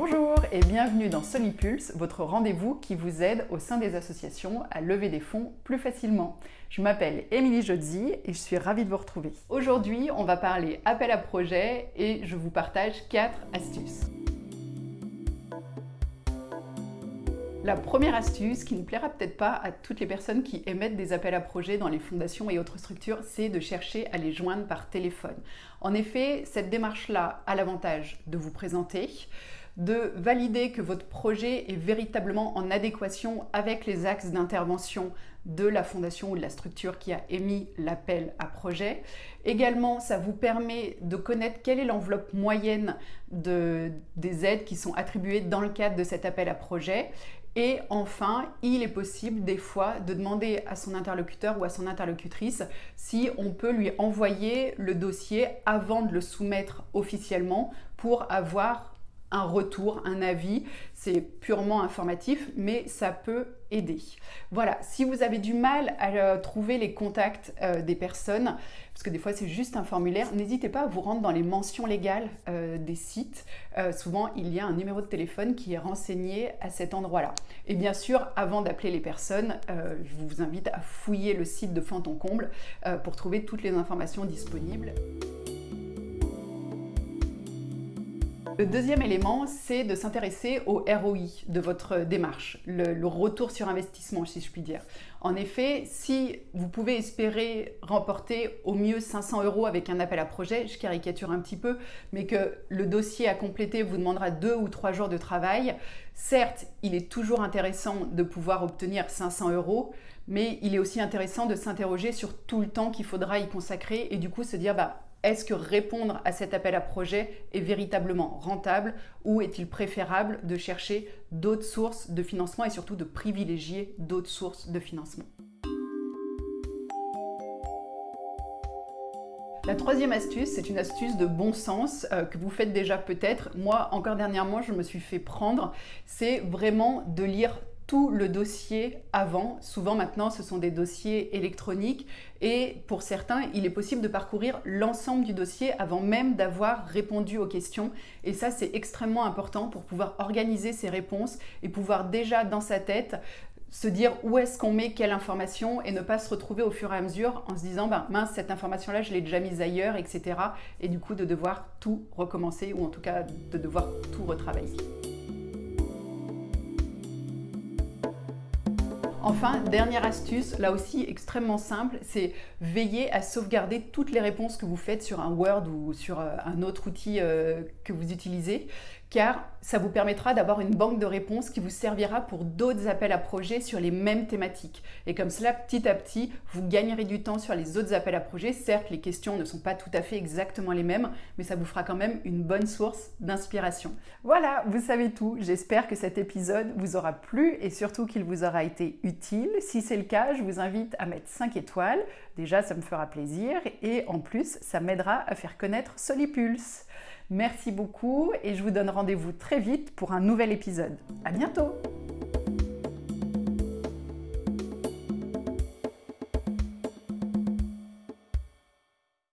Bonjour et bienvenue dans Solipulse, votre rendez-vous qui vous aide au sein des associations à lever des fonds plus facilement. Je m'appelle Émilie Jodzi et je suis ravie de vous retrouver. Aujourd'hui, on va parler appel à projet et je vous partage 4 astuces. La première astuce, qui ne plaira peut-être pas à toutes les personnes qui émettent des appels à projets dans les fondations et autres structures, c'est de chercher à les joindre par téléphone. En effet, cette démarche-là a l'avantage de vous présenter, de valider que votre projet est véritablement en adéquation avec les axes d'intervention de la fondation ou de la structure qui a émis l'appel à projet. Également, ça vous permet de connaître quelle est l'enveloppe moyenne de, des aides qui sont attribuées dans le cadre de cet appel à projet. Et enfin, il est possible des fois de demander à son interlocuteur ou à son interlocutrice si on peut lui envoyer le dossier avant de le soumettre officiellement pour avoir un retour, un avis. C'est purement informatif, mais ça peut aider. Voilà, si vous avez du mal à euh, trouver les contacts euh, des personnes, parce que des fois c'est juste un formulaire, n'hésitez pas à vous rendre dans les mentions légales euh, des sites. souvent, il y a un numéro de téléphone qui est renseigné à cet endroit-là. Et bien sûr, avant d'appeler les personnes, je vous invite à fouiller le site de Fanton-Comble pour trouver toutes les informations disponibles. Le deuxième élément, c'est de s'intéresser au ROI de votre démarche, le, retour sur investissement, si je puis dire. En effet, si vous pouvez espérer remporter au mieux 500 euros avec un appel à projet, je caricature un petit peu, mais que le dossier à compléter vous demandera deux ou trois jours de travail, certes, il est toujours intéressant de pouvoir obtenir 500 euros, mais il est aussi intéressant de s'interroger sur tout le temps qu'il faudra y consacrer et du coup se dire, bah, est-ce que répondre à cet appel à projet est véritablement rentable ou est-il préférable de chercher d'autres sources de financement et surtout de privilégier d'autres sources de financement? La troisième astuce, c'est une astuce de bon sens euh, que vous faites déjà peut-être. Moi, encore dernièrement, je me suis fait prendre. C'est vraiment de lire tout le dossier avant. Souvent maintenant, ce sont des dossiers électroniques et pour certains, il est possible de parcourir l'ensemble du dossier avant même d'avoir répondu aux questions. Et ça, c'est extrêmement important pour pouvoir organiser ses réponses et pouvoir déjà dans sa tête se dire où est-ce qu'on met quelle information et ne pas se retrouver au fur et à mesure en se disant ben mince cette information là je l'ai déjà mise ailleurs etc et du coup de devoir tout recommencer ou en tout cas de devoir tout retravailler. Enfin, dernière astuce, là aussi extrêmement simple, c'est veiller à sauvegarder toutes les réponses que vous faites sur un Word ou sur euh, un autre outil euh, que vous utilisez car ça vous permettra d'avoir une banque de réponses qui vous servira pour d'autres appels à projets sur les mêmes thématiques. Et comme cela, petit à petit, vous gagnerez du temps sur les autres appels à projets. Certes, les questions ne sont pas tout à fait exactement les mêmes, mais ça vous fera quand même une bonne source d'inspiration. Voilà, vous savez tout. J'espère que cet épisode vous aura plu et surtout qu'il vous aura été utile. Si c'est le cas, je vous invite à mettre 5 étoiles. Déjà, ça me fera plaisir et en plus, ça m'aidera à faire connaître Solipulse. Merci beaucoup et je vous donne rendez-vous très vite pour un nouvel épisode. À bientôt!